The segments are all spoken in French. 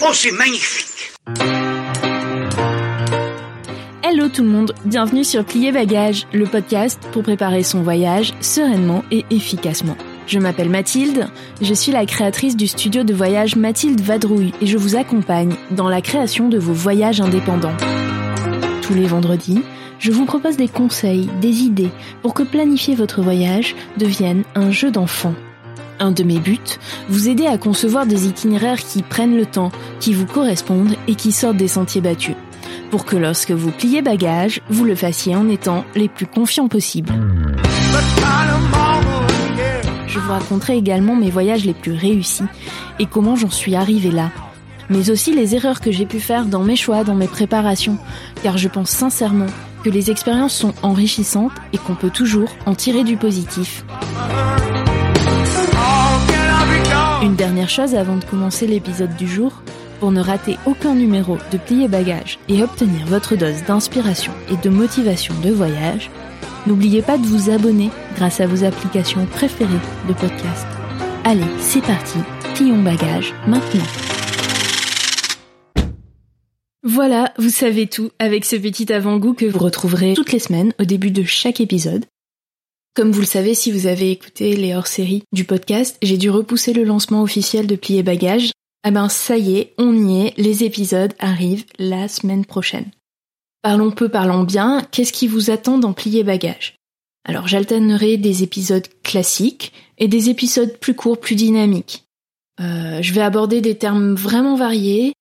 Oh, c'est magnifique Hello tout le monde, bienvenue sur Plier Bagage, le podcast pour préparer son voyage sereinement et efficacement. Je m'appelle Mathilde, je suis la créatrice du studio de voyage Mathilde Vadrouille et je vous accompagne dans la création de vos voyages indépendants. Tous les vendredis, je vous propose des conseils, des idées pour que planifier votre voyage devienne un jeu d'enfant. Un de mes buts, vous aider à concevoir des itinéraires qui prennent le temps, qui vous correspondent et qui sortent des sentiers battus. Pour que lorsque vous pliez bagage, vous le fassiez en étant les plus confiants possibles. Je vous raconterai également mes voyages les plus réussis et comment j'en suis arrivée là. Mais aussi les erreurs que j'ai pu faire dans mes choix, dans mes préparations, car je pense sincèrement que les expériences sont enrichissantes et qu'on peut toujours en tirer du positif. Dernière chose avant de commencer l'épisode du jour, pour ne rater aucun numéro de Plier Bagage et obtenir votre dose d'inspiration et de motivation de voyage, n'oubliez pas de vous abonner grâce à vos applications préférées de podcast. Allez, c'est parti, plions bagage maintenant. Voilà, vous savez tout avec ce petit avant-goût que vous retrouverez toutes les semaines au début de chaque épisode. Comme vous le savez, si vous avez écouté les hors-séries du podcast, j'ai dû repousser le lancement officiel de Plier Bagage. Ah ben ça y est, on y est, les épisodes arrivent la semaine prochaine. Parlons peu, parlons bien, qu'est-ce qui vous attend dans Plier Bagage Alors j'alternerai des épisodes classiques et des épisodes plus courts, plus dynamiques. Euh, je vais aborder des termes vraiment variés,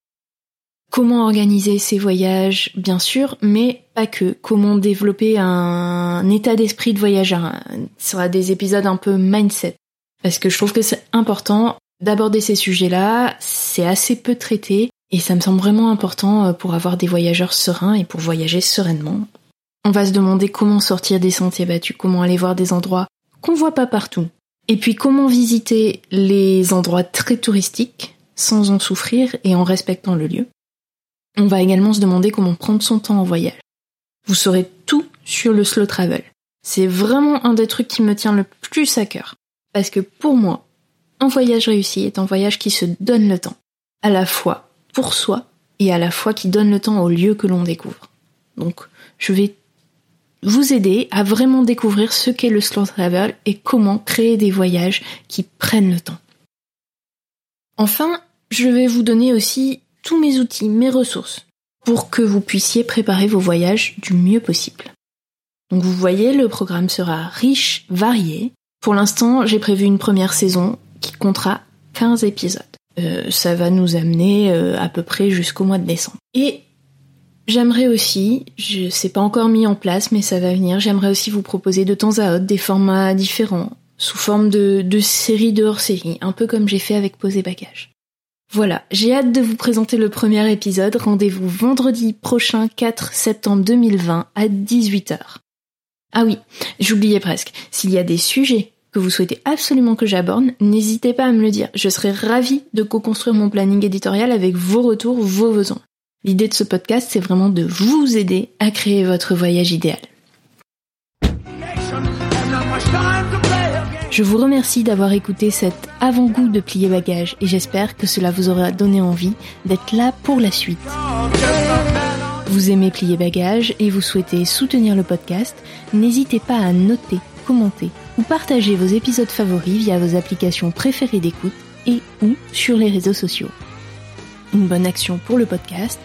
Comment organiser ses voyages, bien sûr, mais pas que. Comment développer un état d'esprit de voyageur. Ce sera des épisodes un peu mindset. Parce que je trouve que c'est important d'aborder ces sujets-là. C'est assez peu traité. Et ça me semble vraiment important euh, pour avoir des voyageurs sereins et pour voyager sereinement. On va se demander comment sortir des sentiers battus, comment aller voir des endroits qu'on voit pas partout. Et puis comment visiter les endroits très touristiques sans en souffrir et en respectant le lieu. On va également se demander comment prendre son temps en voyage. Vous saurez tout sur le slow travel. C'est vraiment un des trucs qui me tient le plus à cœur. Parce que pour moi, un voyage réussi est un voyage qui se donne le temps. À la fois pour soi et à la fois qui donne le temps au lieu que l'on découvre. Donc, je vais vous aider à vraiment découvrir ce qu'est le slow travel et comment créer des voyages qui prennent le temps. Enfin, je vais vous donner aussi mes outils, mes ressources, pour que vous puissiez préparer vos voyages du mieux possible. Donc vous voyez, le programme sera riche, varié. Pour l'instant, j'ai prévu une première saison qui comptera 15 épisodes. Euh, ça va nous amener euh, à peu près jusqu'au mois de décembre. Et j'aimerais aussi, je sais pas encore mis en place, mais ça va venir, j'aimerais aussi vous proposer de temps à autre des formats différents, sous forme de, de séries de hors-série, un peu comme j'ai fait avec Poser Bagage. Voilà, j'ai hâte de vous présenter le premier épisode. Rendez-vous vendredi prochain 4 septembre 2020 à 18h. Ah oui, j'oubliais presque. S'il y a des sujets que vous souhaitez absolument que j'aborde, n'hésitez pas à me le dire. Je serai ravie de co-construire mon planning éditorial avec vos retours, vos besoins. L'idée de ce podcast, c'est vraiment de vous aider à créer votre voyage idéal. Je vous remercie d'avoir écouté cet avant-goût de plier bagage et j'espère que cela vous aura donné envie d'être là pour la suite. Vous aimez plier bagage et vous souhaitez soutenir le podcast, n'hésitez pas à noter, commenter ou partager vos épisodes favoris via vos applications préférées d'écoute et ou sur les réseaux sociaux. Une bonne action pour le podcast,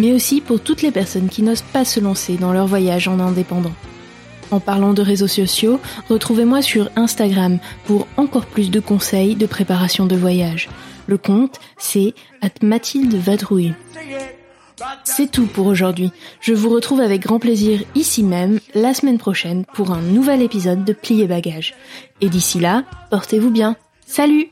mais aussi pour toutes les personnes qui n'osent pas se lancer dans leur voyage en indépendant. En parlant de réseaux sociaux, retrouvez-moi sur Instagram pour encore plus de conseils de préparation de voyage. Le compte, c'est Mathilde Vadrouille. C'est tout pour aujourd'hui. Je vous retrouve avec grand plaisir ici même la semaine prochaine pour un nouvel épisode de Plier Bagage. Et d'ici là, portez-vous bien. Salut